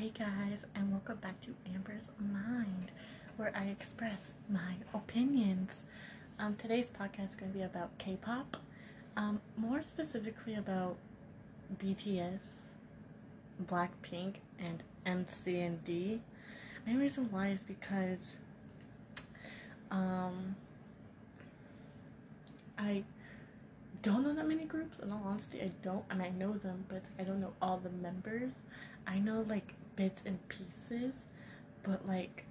Hey guys, and welcome back to Amber's Mind, where I express my opinions. Um, today's podcast is going to be about K-pop, um, more specifically about BTS, Blackpink, and MCND. Main reason why is because um, I don't know that many groups. In all honesty, I don't. I mean, I know them, but I don't know all the members. I know like bits and pieces, but like,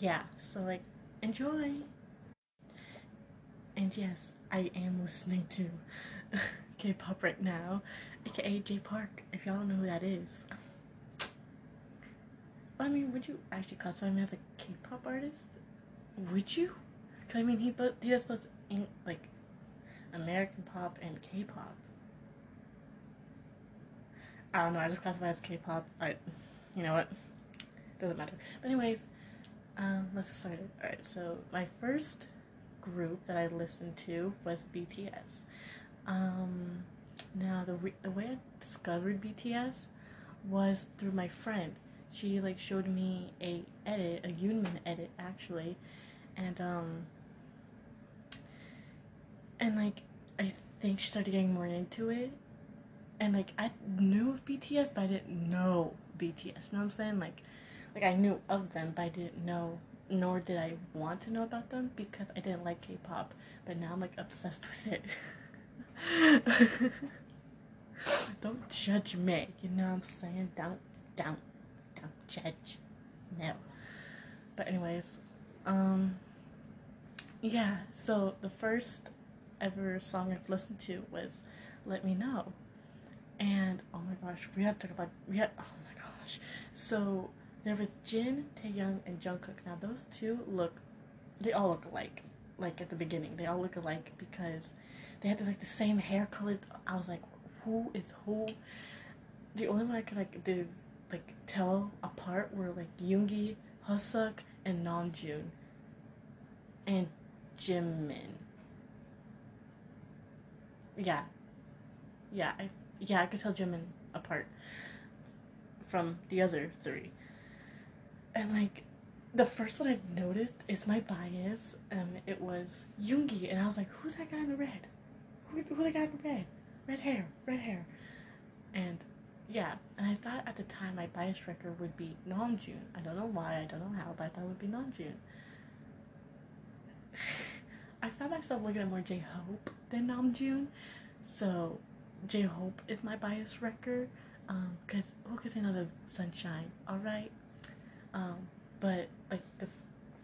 yeah. So like, enjoy. And yes, I am listening to K-pop right now, aka Jay Park, If y'all know who that is. I mean, would you actually classify him as a K-pop artist? Would you? Cause I mean, he but he does both in, like American pop and K-pop. I don't know. I just classify as K-pop. I, you know what? Doesn't matter. But anyways, um, let's get started. All right. So my first group that I listened to was BTS. Um, now the re- the way I discovered BTS was through my friend. She like showed me a edit, a Yoonmin edit actually, and um and like I think she started getting more into it. And like I knew of BTS, but I didn't know BTS. You know what I'm saying? Like, like I knew of them, but I didn't know, nor did I want to know about them because I didn't like K-pop. But now I'm like obsessed with it. don't judge me. You know what I'm saying? Don't, don't, don't judge. No. But anyways, um, yeah. So the first ever song I've listened to was Let Me Know. And oh my gosh, we have to talk about we have oh gosh. So there was Jin, Taehyung, and Jungkook. Now those two look they all look alike. Like at the beginning. They all look alike because they had like the same hair color. I was like, who is who? The only one I could like do like tell apart were like Yoongi, Hoseok, and Namjoon. And Jimin yeah, yeah, I yeah I could tell Jimin apart from the other three, and like the first one I've noticed is my bias. Um, it was Yoongi, and I was like, who's that guy in the red? Who who the guy in the red? Red hair, red hair, and yeah, and I thought at the time my bias wrecker would be Namjoon. I don't know why, I don't know how, but I thought it would be Namjoon. I found myself looking at more J Hope than Namjoon, so J Hope is my bias wrecker. Um, cause who can say no to Sunshine? All right. Um, but like the f-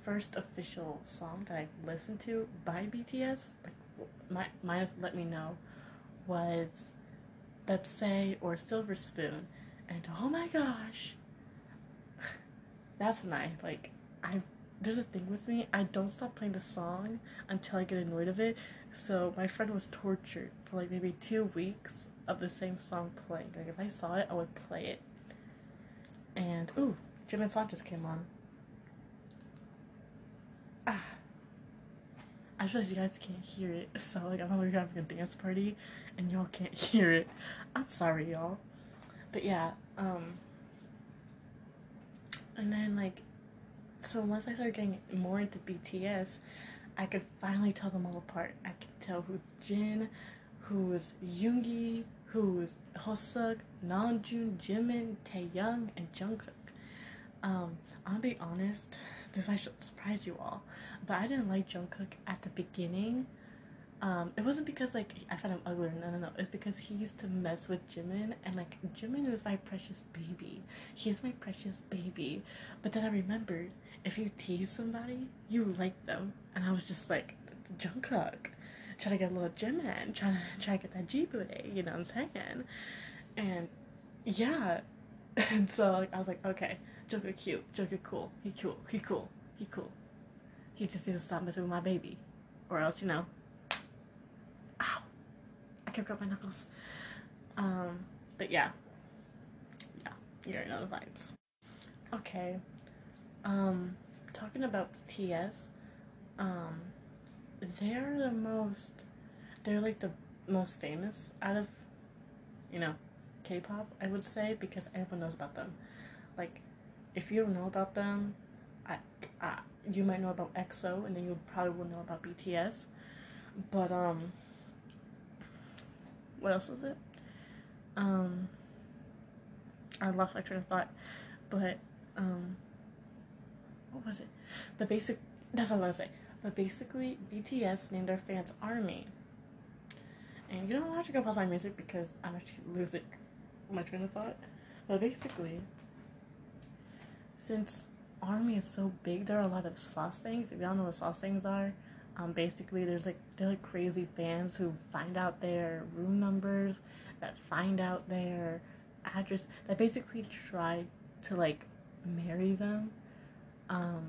first official song that I listened to by BTS, like my minus Let Me Know, was Say or Silver Spoon, and oh my gosh, that's when I like I there's a thing with me. I don't stop playing the song until I get annoyed of it. So my friend was tortured for like maybe two weeks of the same song playing. Like if I saw it, I would play it. And ooh, Jimin's song just came on. Ah. I just you guys can't hear it, so like I'm probably having a dance party, and y'all can't hear it. I'm sorry, y'all. But yeah, um. And then like so once I started getting more into BTS, I could finally tell them all apart. I could tell who Jin, who's Yoongi, who's Hoseok, Namjoon, Jimin, Taehyung, and Jungkook. Um, I'll be honest, this might surprise you all, but I didn't like Jungkook at the beginning um, it wasn't because like I found him ugly. No, no, no. It's because he used to mess with Jimin, and like Jimin is my precious baby. He's my precious baby. But then I remembered if you tease somebody, you like them, and I was just like Jungkook, trying to get a little Jimin, trying to try to get that G booty. You know what I'm saying? And yeah, and so like, I was like, okay, Jungkook cute, Jungkook cool, he cool, he cool, he cool. He just need to stop messing with my baby, or else you know Ow. I kept grabbing my knuckles. Um, but yeah. Yeah, you already know the vibes. Okay. Um, talking about BTS, um, they're the most, they're like the most famous out of, you know, K-pop, I would say, because everyone knows about them. like, if you don't know about them, I, I you might know about EXO, and then you probably will know about BTS. But um, what else was it? Um, I lost my train of thought, but um, what was it? The basic. That's all I was gonna say. But basically, BTS named their fans Army. And you don't have to go pause my music because I'm actually losing my train of thought. But basically, since Army is so big, there are a lot of sasaengs. If y'all know what sasaengs are, um, basically there's like they're like crazy fans who find out their room numbers, that find out their address, that basically try to like marry them. Um,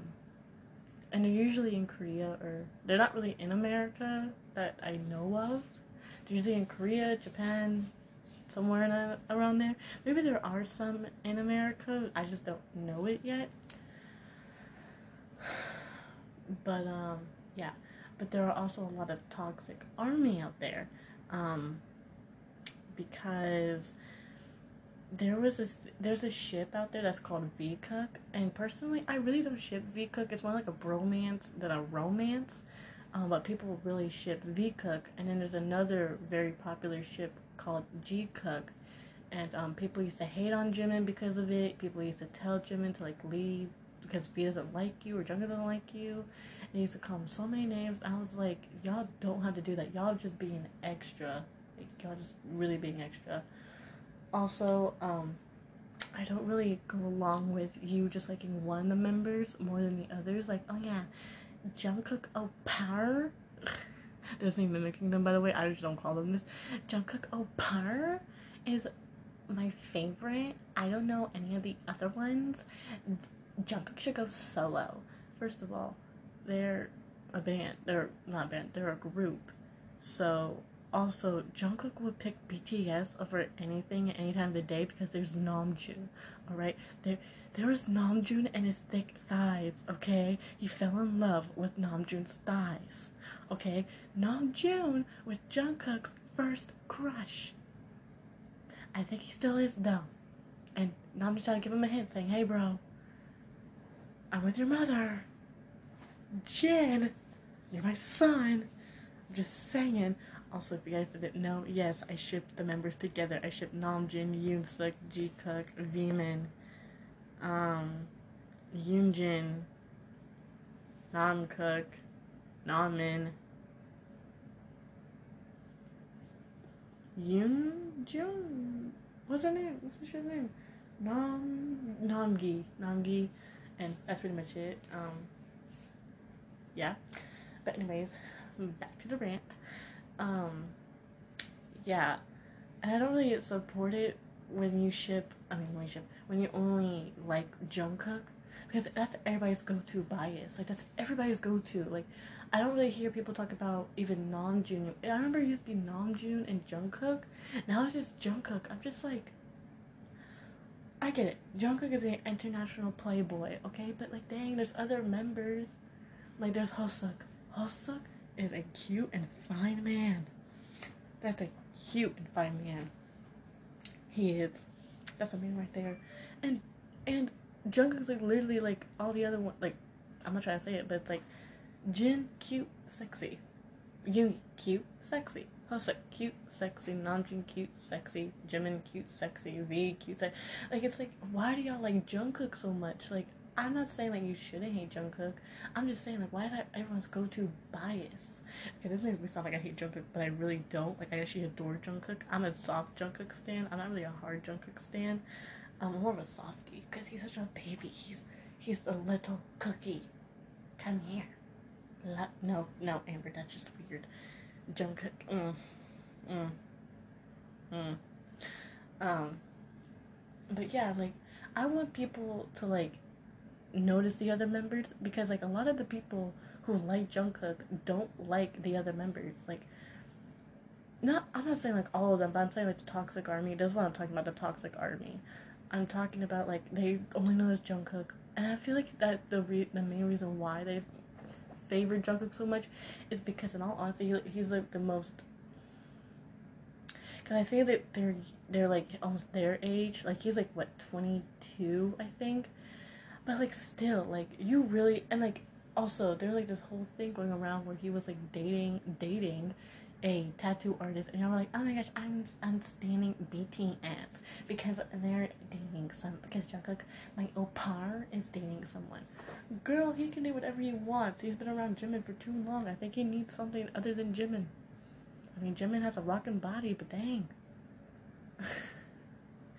and they're usually in Korea or they're not really in America that I know of. They're usually in Korea, Japan, somewhere a, around there. Maybe there are some in America. I just don't know it yet. But um, yeah. But there are also a lot of toxic army out there, um, because there was this there's a ship out there that's called Vkook, and personally, I really don't ship Vkook. It's more like a bromance than a romance. Um, but people really ship Vkook, and then there's another very popular ship called Jikook, and um, people used to hate on Jimin because of it. People used to tell Jimin to like leave because V doesn't like you or Jungkook doesn't like you. And he used to call him so many names. I was like, y'all don't have to do that. Y'all just being extra. Like, y'all just really being extra. Also, um, I don't really go along with you just liking one of the members more than the others. Like, oh yeah, Jungkook oh power. There's me mimicking them by the way. I just don't call them this. Jungkook oh power is my favorite. I don't know any of the other ones. Jungkook should go solo. First of all, they're a band. They're not a band. They're a group. So also, Jungkook would pick BTS over anything any time of the day because there's Namjoon. All right, there there was Namjoon and his thick thighs. Okay, he fell in love with Namjoon's thighs. Okay, Namjoon was Jungkook's first crush. I think he still is though. And Namjoon trying to give him a hint, saying, "Hey, bro, I'm with your mother. Jin, you're my son." I'm just saying. Also, if you guys didn't know, yes, I shipped the members together. I shipped Namjoon, Yoonseok, Jikook, Vmin, um, Yoonjin, Namkook, Namin, Yoonjun. What's her name? What's the shit's name? Nam Namgi, Namgi, and that's pretty much it. Um, yeah. But anyways, back to the rant um yeah and i don't really support it when you ship i mean when you ship when you only like jungkook because that's everybody's go-to bias like that's everybody's go-to like i don't really hear people talk about even namjoon i remember it used to be namjoon and jungkook now it's just jungkook i'm just like I get it. Jungkook is an international playboy, okay? But like, dang, there's other members. Like, there's Hoseok. Hoseok is a cute and fine man. That's a cute and fine man. He is. That's a man right there. And and Jungkook's like literally like all the other one like I'm not trying to say it, but it's like Jin cute, sexy. Yoongi cute, sexy. Hoseok cute, sexy. Namjoon cute, sexy. Jimin cute, sexy. V cute, sexy. Like it's like why do y'all like Jungkook so much? Like I'm not saying like you shouldn't hate Jungkook. I'm just saying like why is that everyone's go-to bias? Okay, this makes me sound like I hate Jungkook, but I really don't. Like I actually adore Jungkook. I'm a soft Jungkook stan. I'm not really a hard Jungkook stan. I'm more of a softie because he's such a baby. He's he's a little cookie. Come here. La- no, no, Amber, that's just weird. Jungkook. Mm, mm, mm. Um, but yeah, like I want people to like notice the other members because like a lot of the people who like Jungkook don't like the other members. Like not I'm not saying like all of them, but I'm saying like the Toxic Army. That's what I'm talking about, the Toxic Army. I'm talking about like they only know as Jungkook. And I feel like that the re- the main reason why they favorite Jungkook so much is because in all honesty he, he's like the most Cause I think that they're they're like almost their age. Like he's like what twenty two, I think. But like still, like you really and like also there's like this whole thing going around where he was like dating dating a tattoo artist and you're like oh my gosh i'm i'm standing bts because they're dating some because jungkook my oppa is dating someone. Girl he can do whatever he wants. He's been around jimin for too long. I think he needs something other than jimin. I mean jimin has a rockin' body but dang.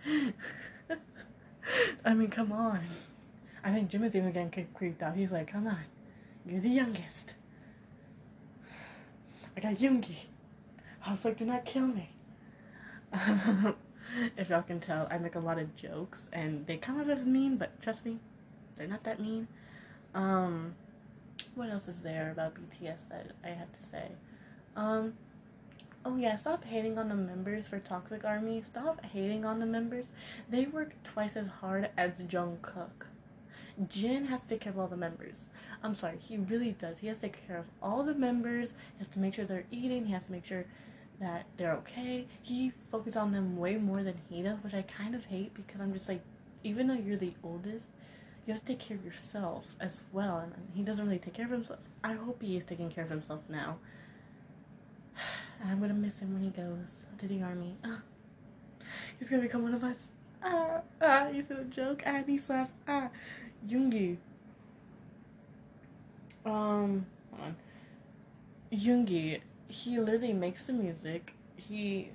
I mean come on i think jimin's even getting creeped out he's like come on you're the youngest I got Yoongi. I was like, do not kill me. if y'all can tell, I make a lot of jokes and they come out as mean, but trust me, they're not that mean. Um, what else is there about BTS that I have to say? Um, oh yeah, stop hating on the members for Toxic Army. Stop hating on the members. They work twice as hard as Jungkook. Jin has to take care of all the members. I'm sorry, he really does. He has to take care of all the members. He has to make sure they're eating. He has to make sure that they're okay. He focuses on them way more than he does, which I kind of hate because I'm just like, even though you're the oldest, you have to take care of yourself as well. And he doesn't really take care of himself. I hope he is taking care of himself now. And I'm gonna miss him when he goes to the army. He's gonna become one of us. Ah, ah, you said a joke. Ah, he slapped. Ah, Yoongi. Um, hold on. He literally makes the music. He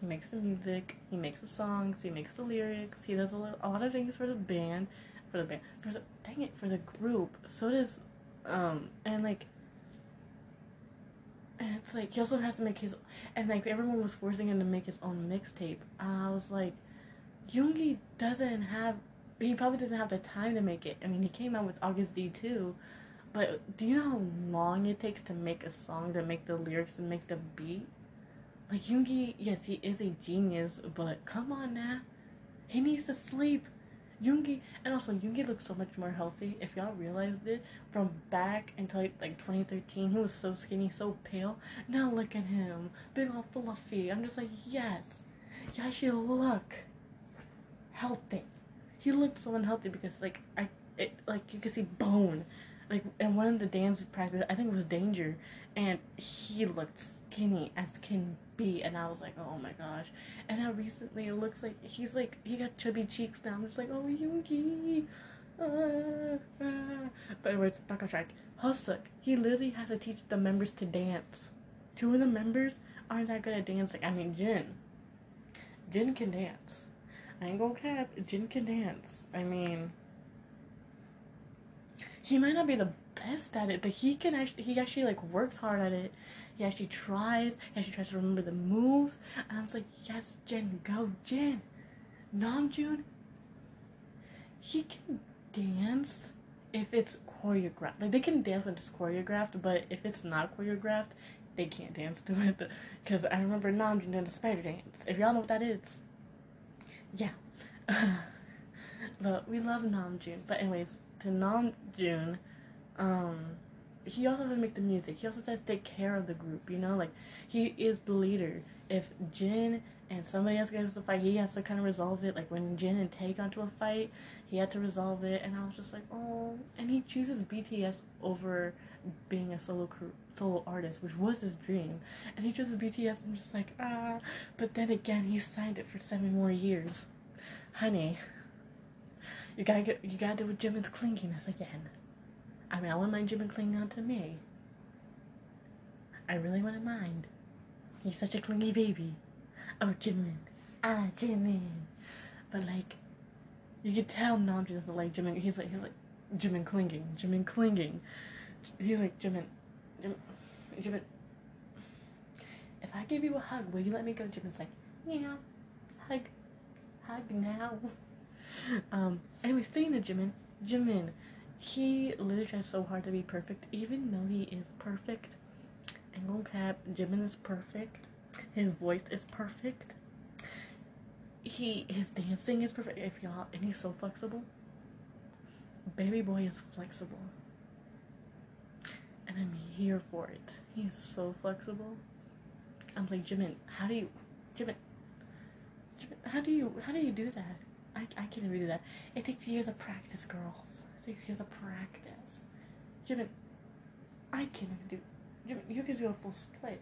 he makes the music. He makes the songs. He makes the lyrics. He does a, lot, a lot of things for the band, for the band. For the dang it, for the group. So does um and like. And it's like he also has to make his and like everyone was forcing him to make his own mixtape. I was like, Yoongi doesn't have. He probably didn't have the time to make it. I mean, he came out with Agust D two but do you know how long it takes to make a song, to make the lyrics, and make the beat? Like Yoongi, yes, he is a genius, but come on now. He needs to sleep. Yoongi, and also Yoongi looks so much more healthy. If y'all realized it, from back until like 2013, he was so skinny, so pale. Now look at him, big all fluffy. I'm just like, yes, yeah, she look healthy. He looked so unhealthy because like I, it like you can see bone like in one of the dance practice, I think it was Danger, and he looked skinny as can be, and I was like, oh my gosh. And now recently, it looks like he's like he got chubby cheeks now. I'm just like, oh Yoongi. Uh, uh. But anyways, back on track. Hoseok, he literally has to teach the members to dance. Two of the members aren't that good at dancing. I mean, Jin. Jin can dance. I ain't gonna cap. Jin can dance. I mean he might not be the best at it, but he can actually he actually like works hard at it. He actually tries. He actually tries to remember the moves. And I was like, yes, Jin, go, Jin. Namjoon, he can dance if it's choreographed. Like they can dance when it's choreographed, but if it's not choreographed, they can't dance to it. Because I remember Namjoon doing the spider dance. If y'all know what that is, yeah. but we love Namjoon. But anyways, to Namjoon, um, he also to make the music. He also has to take care of the group. You know, like he is the leader. If Jin and somebody else gets to fight, he has to kind of resolve it. Like when Jin and Tae got to a fight, he had to resolve it, and I was just like, oh. And he chooses BTS over being a solo crew, solo artist, which was his dream. And he chooses BTS. I'm just like, ah. But then again, he signed it for seven more years, honey. You gotta get, you gotta do with Jimin's clinginess again. I mean, I wouldn't mind Jimin clinging on to me. I really wouldn't mind. He's such a clingy baby. Oh, Jimin. Ah, Jimin. But like, you could tell Namjoon doesn't like Jimin. He's like, he's like, Jimin clinging, Jimin clinging. He's like, Jimin, Jimin, Jimin. If I give you a hug, will you let me go? Jimin's like, yeah, hug, hug now. um, anyway, speaking of Jimin, Jimin, he literally tries so hard to be perfect, even though he is perfect. And go cap, Jimin is perfect. His voice is perfect. He his dancing is perfect. If y'all and he's so flexible. Baby boy is flexible. And I'm here for it. He's so flexible. I'm like, Jimin, how do you, Jimin, Jimin, how do you, how do you do that? I, I can't even do that. It takes years of practice, girls. Takes years of practice. Jimin, I can't even do. Jimin, you can do a full split.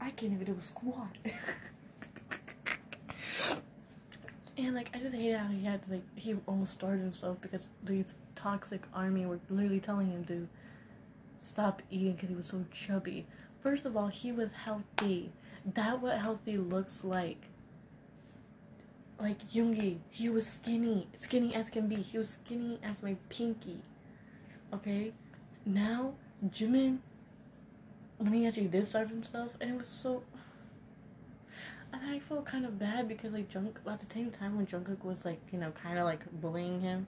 I can't even do a squat. and like, I just hate how he had to, like he almost starved himself because these toxic army were literally telling him to stop eating because he was so chubby. First of all, he was healthy. That what healthy looks like. Like Yoongi, he was skinny, skinny as can be. He was skinny as my pinky. Okay, now Jimin, when he actually did starve himself, and it was so. And I felt kind of bad because like Junk at the same time when Jungkook was like you know kind of like bullying him,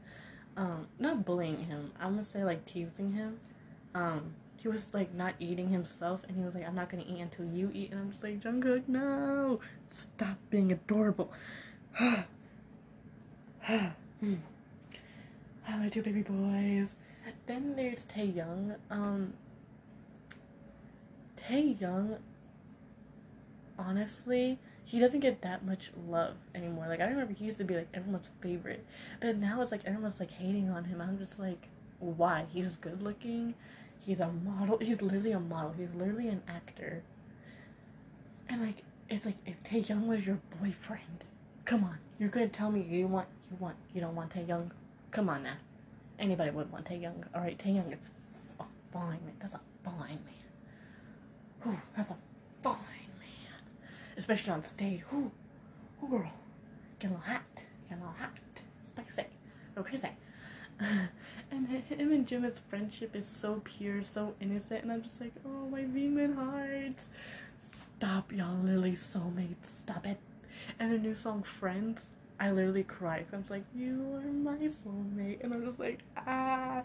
um not bullying him I'm gonna say like teasing him, um he was like not eating himself and he was like I'm not gonna eat until you eat and I'm just like Jungkook no stop being adorable. My two baby boys. Then there's Taehyung. Um, Taehyung, honestly, he doesn't get that much love anymore. Like I remember he used to be like everyone's favorite, but now it's like everyone's like hating on him. I'm just like, why? He's good looking. He's a model. He's literally a model. He's literally an actor. And like, it's like if Taehyung was your boyfriend, come on, you're gonna tell me you want you want you don't want Taehyung. Come on now. Anybody would want Taehyung. All right, Taehyung is a fine man. That's a fine man. Whew, that's a fine man. Especially on stage. Whew, whew girl. Get a little hot. Get a little hot. Spicy. Go crazy. and him and Jimin's friendship is so pure, so innocent, and I'm just like, oh my Vmin hearts. Stop, y'all literally soulmates. Stop it. And their new song Friends I literally cried. So I'm just like, you are my soulmate. And I'm just like, ah,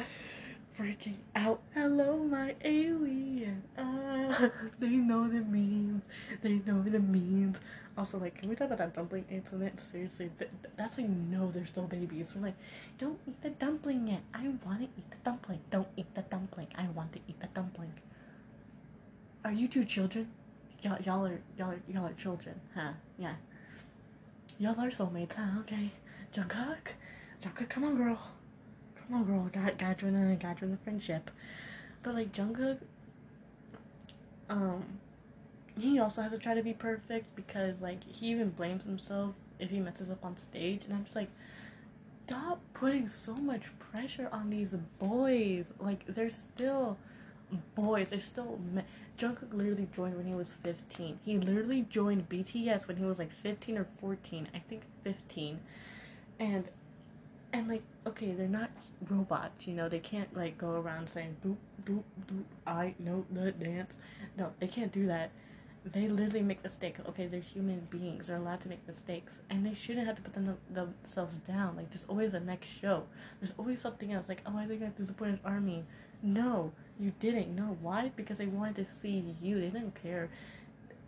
freaking out. Hello, my alien. Ah, they know the memes. They know the memes. Also, like, can we talk about that dumpling incident? Seriously, th- th- that's you know they're still babies. We're like, don't eat the dumpling yet. I want to eat the dumpling. Don't eat the dumpling. I want to eat the dumpling. Are you two children? Y'all, y'all are y'all are, y'all are children, huh? Yeah. Y'all are soulmates, huh? Okay. Jungkook? Jungkook, come on, girl. Come on, girl. Got, got join the, got join the friendship. But, like, Jungkook, um, he also has to try to be perfect because, like, he even blames himself if he messes up on stage. And I'm just like, stop putting so much pressure on these boys. Like, they're still boys. They're still. Jungkook literally joined when he was 15. He literally joined BTS when he was like 15 or 14. I think 15. And and like okay, they're not robots, you know. They can't like go around saying boop boop boop I know the dance. No, they can't do that. They literally make mistakes. Okay, they're human beings. They're allowed to make mistakes, and they shouldn't have to put them, themselves down. Like there's always a next show. There's always something else. Like oh, I think I disappointed Army. No, you didn't. No, why? Because they wanted to see you. They didn't care.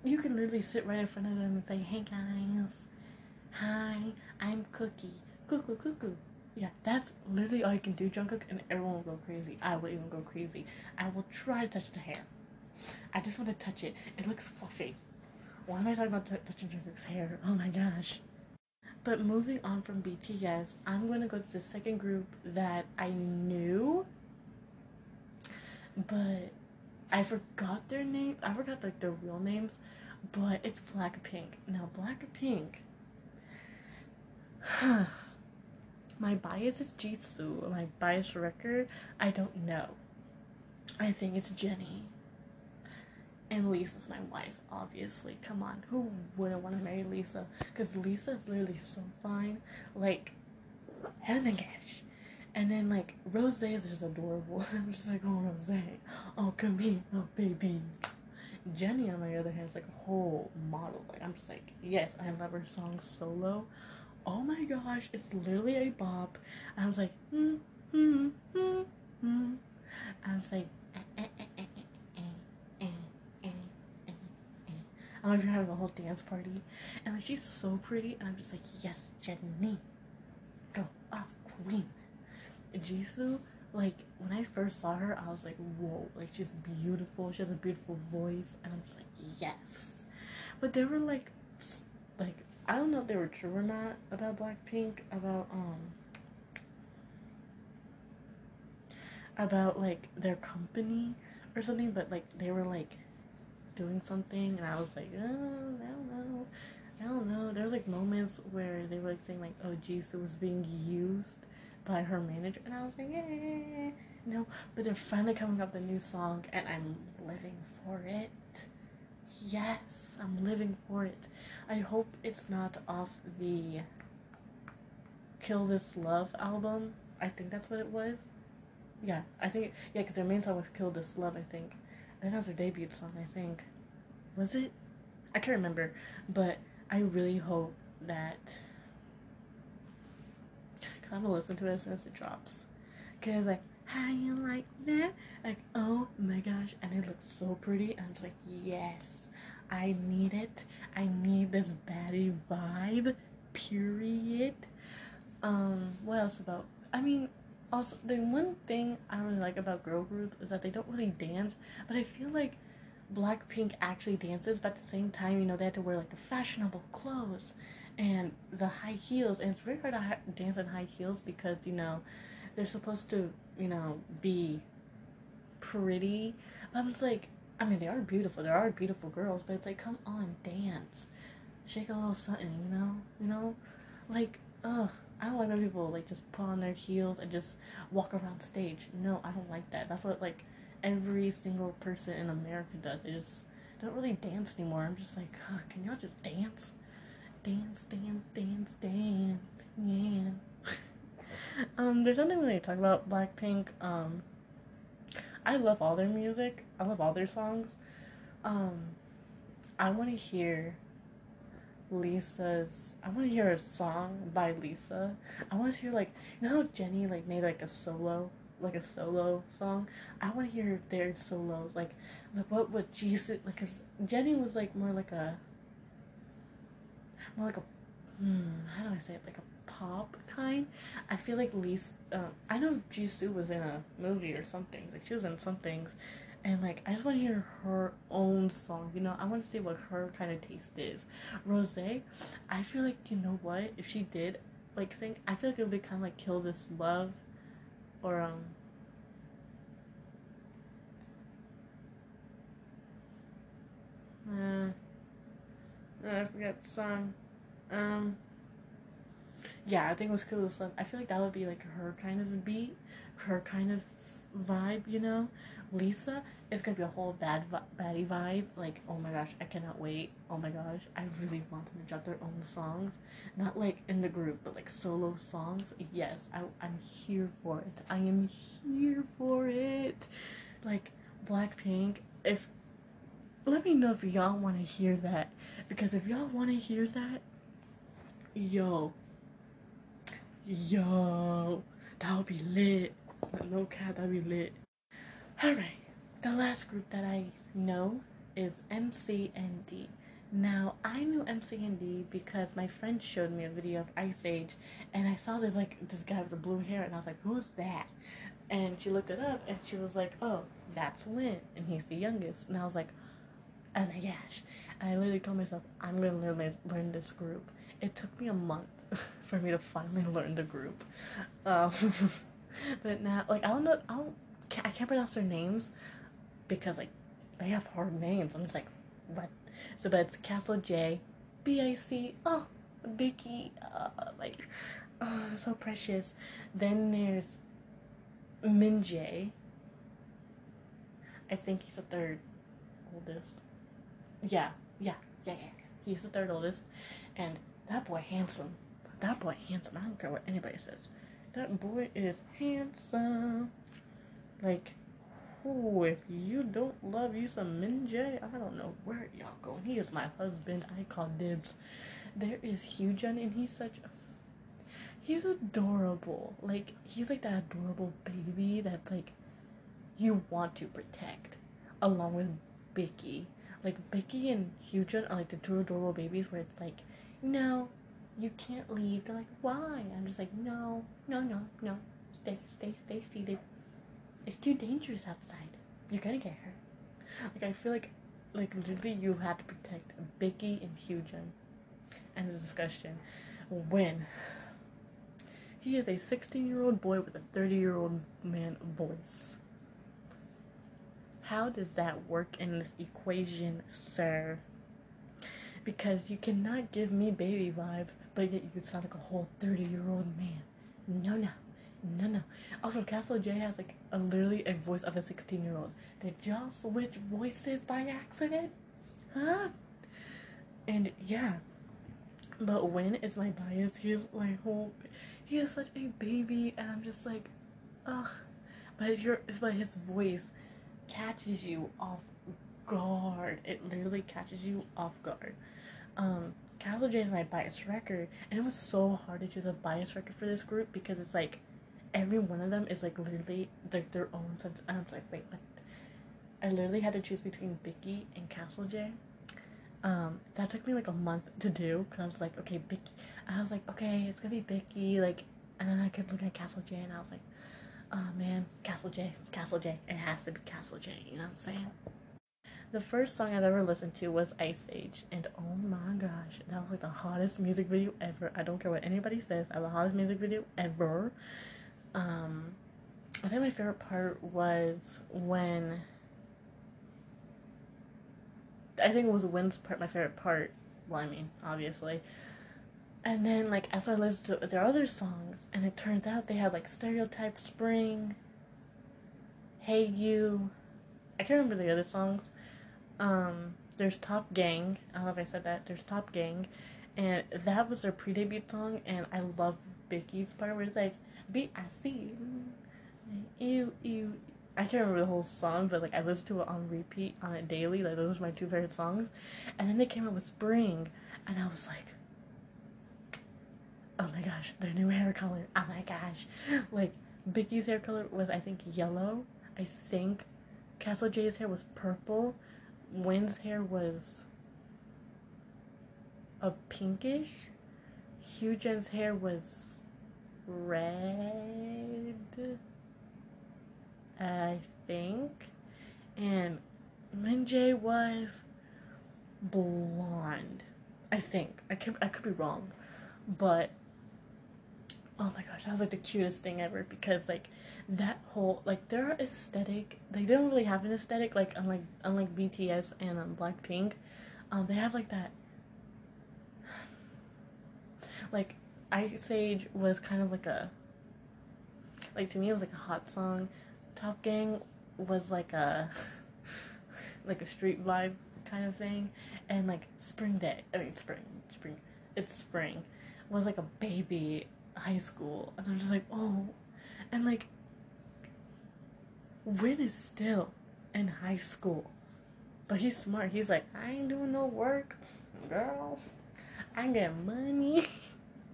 You can literally sit right in front of them and say, "Hey guys, hi, I'm Cookie, cuckoo, cuckoo." Yeah, that's literally all you can do, Jungkook, and everyone will go crazy. I will even go crazy. I will try to touch the hair. I just want to touch it. It looks fluffy. Why am I talking about t- touching Jungkook's hair? Oh my gosh. But moving on from BTS, I'm gonna go to the second group that I knew but I forgot their name. I forgot like their real names, but it's Blackpink. Now Blackpink. my bias is Jisoo. My bias wrecker, I don't know. I think it's Jennie. And Lisa's my wife, obviously. Come on, who wouldn't want to marry Lisa? Because Lisa is literally so fine. Like, oh my gosh. And then like Rose is just adorable. I'm just like, oh Rose, oh come here, oh baby. Jennie on the other hand is like a whole model. Like I'm just like, yes, I love her song solo. Oh my gosh, it's literally a bop. I was like, hmm, hmm, hmm, hmm. I was like, eh, eh, eh, I'm like having a whole dance party, and like she's so pretty, and I'm just like, yes, Jennie, go off, queen. Jisoo like when I first saw her, I was like, whoa, like she's beautiful. She has a beautiful voice, and I'm just like, yes. But they were like, like I don't know if they were true or not about Blackpink about um about like their company or something, but like they were like doing something, and I was like, oh, I don't know. I don't know. There was like moments where they were like saying like, "Oh, Jisoo was being used by her manager," and I was like, "Yeah, no." But they're finally coming up with a new song, and I'm living for it. Yes, I'm living for it. I hope it's not off the Kill This Love album. I think that's what it was. Yeah, I think yeah, because their main song was "Kill This Love." I think. I think that was their debut song. I think. Was it? I can't remember, but I really hope that. I'm gonna listen to it as soon as it drops. Cause like, how you like that? Like, oh my gosh, and it looks so pretty. And I'm just like, yes, I need it. I need this baddie vibe. Period. Um, what else about? I mean, also the one thing I really like about girl groups is that they don't really dance, but I feel like Blackpink actually dances, but at the same time, you know, they have to wear like the fashionable clothes and the high heels, and it's very hard to dance in high heels because you know they're supposed to, you know, be pretty. But I'm just like, I mean, they are beautiful. There are beautiful girls, but it's like, come on, dance, shake a little something, you know, you know, like, ugh. I don't like when people like just put on their heels and just walk around stage. No, I don't like that. That's what like every single person in America does. They just don't really dance anymore. I'm just like, can y'all just dance? Dance, dance, dance, dance. Yeah. um, there's nothing really to talk about Blackpink. Um, I love all their music. I love all their songs. Um, I want to hear Lisa's. I want to hear a song by Lisa. I want to hear like you know how Jennie like made like a solo like a solo song. I want to hear their solos. Like, like what would Jesus like? Cause Jennie was like more like a, more like a, hmm, how do I say it? Like a pop kind. I feel like Lisa. Uh, I know Jisoo was in a movie or something. Like she was in some things, and like I just want to hear her own song. You know, I want to see what her kind of taste is. Rose, I feel like you know what if she did like sing, I feel like it would be kind of like "Kill This Love." or um uh, I forgot the song. Um yeah, I think it was Kill This Love. I feel like that would be like her kind of beat, her kind of vibe, you know. Lisa is gonna be a whole bad baddie vibe. Like, oh my gosh, I cannot wait. Oh my gosh, I really want them to drop their own songs, not like in the group, but like solo songs. Yes, I, I'm here for it. I am here for it. Like Blackpink, if let me know if y'all want to hear that because if y'all want to hear that, yo, yo, that would be lit. No cat, that'd be lit. Alright, the last group that I know is MCND. Now, I knew MCND because my friend showed me a video of Ice Age, and I saw this like this guy with the blue hair, and I was like, "Who's that?" And she looked it up, and she was like, "Oh, that's Win, and he's the youngest." And I was like, "Oh my gosh!" And I literally told myself, "I'm gonna learn this, learn this group." It took me a month for me to finally learn the group, um, but now, like, I don't know, I don't I can't pronounce their names because like they have hard names. I'm just like, what? So, but it's Castle J, B A C. Oh, Vicky. Uh, like, oh, so precious. Then there's Min Jae. I think he's the third oldest. Yeah, yeah, yeah, yeah. He's the third oldest, and that boy handsome. That boy handsome. I don't care what anybody says. That boy is handsome. Like, oh, if you don't love you some Min Jae, I don't know where y'all going. He is my husband. I call dibs. There is Huijun, and he's such. He's adorable. Like, he's like that adorable baby that's like you want to protect, along with Bicky. Like, Bicky and Huijun are like the two adorable babies where it's like, no, you can't leave. They're like, why? I'm just like, no, no, no, no. Stay, stay, stay seated it's too dangerous outside. You're gonna get hurt. Like I feel like like literally you had to protect Bicky and Huijun. And the discussion. When he is a 16 year old boy with a 30 year old man voice. How does that work in this equation, sir? Because you cannot give me baby vibes, but yet you sound like a whole 30 year old man. No, no. No, no. Also, Castle J has like a literally a voice of a 16 year old. Did y'all switch voices by accident? Huh? And yeah. But Win is my bias? He's my whole. He is such a baby, and I'm just like, ugh. But your, but his voice catches you off guard. It literally catches you off guard. Um, Castle J is my bias wrecker, and it was so hard to choose a bias wrecker for this group because it's like every one of them is like literally like their own sense. And I was like, wait, what? I literally had to choose between Bicky and Castle J. Um, that took me like a month to do because I was like, okay, Bicky. I was like, okay, it's gonna be Bicky. Like, and then I kept looking at Castle J, and I was like, oh man, Castle J, Castle J. It has to be Castle J. You know what I'm saying? The first song I've ever listened to was Ice Age, and oh my gosh, that was like the hottest music video ever. I don't care what anybody says, I have the hottest music video ever. Um, I think my favorite part was when I think it was Win's part my favorite part. Well, I mean, obviously. And then like as I listened to their other songs, and it turns out they had like Stereotype Spring, Hey You, I can't remember the other songs. Um, there's Top Gang. I don't know if I said that. There's Top Gang, and that was their pre-debut song, and I love Bicky's part where it's like, "Be I you, ew ew." I can't remember the whole song, but like I listened to it on repeat on it daily. Like those are my two favorite songs, and then they came out with Spring, and I was like, "Oh my gosh, their new hair color! Oh my gosh!" Like Bicky's hair color was I think yellow. I think Castle J's hair was purple Win's hair was a pinkish. Huijun's hair was red, I think. And Minjae was blonde. I think. I could I could be wrong. But oh my gosh, that was like the cutest thing ever because like that whole like their aesthetic they don't really have an aesthetic like unlike unlike BTS and um, Blackpink, um they have like that like Ice Age was kind of like a like to me it was like a hot song. Top Gang was like a like a street vibe kind of thing, and like Spring Day I mean spring spring it's spring was like a baby high school, and I'm just like oh, and like Win is still in high school. But he's smart. He's like, I ain't doing no work, girl. I get money.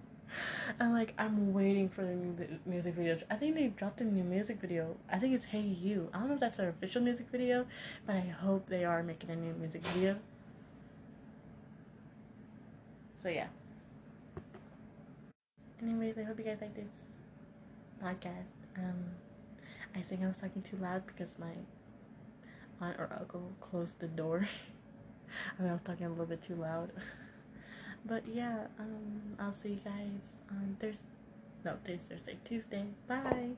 and like, I'm waiting for the music video. I think they dropped a new music video. I think it's Hey You. I don't know if that's their official music video, but I hope they are making a new music video. So yeah. Anyways, I hope you guys like this podcast. Um. I think I was talking too loud because my aunt or uncle closed the door. I, mean, I was talking a little bit too loud. but yeah, um, I'll see you guys on Thursday. No, Thursday. Tuesday. Bye.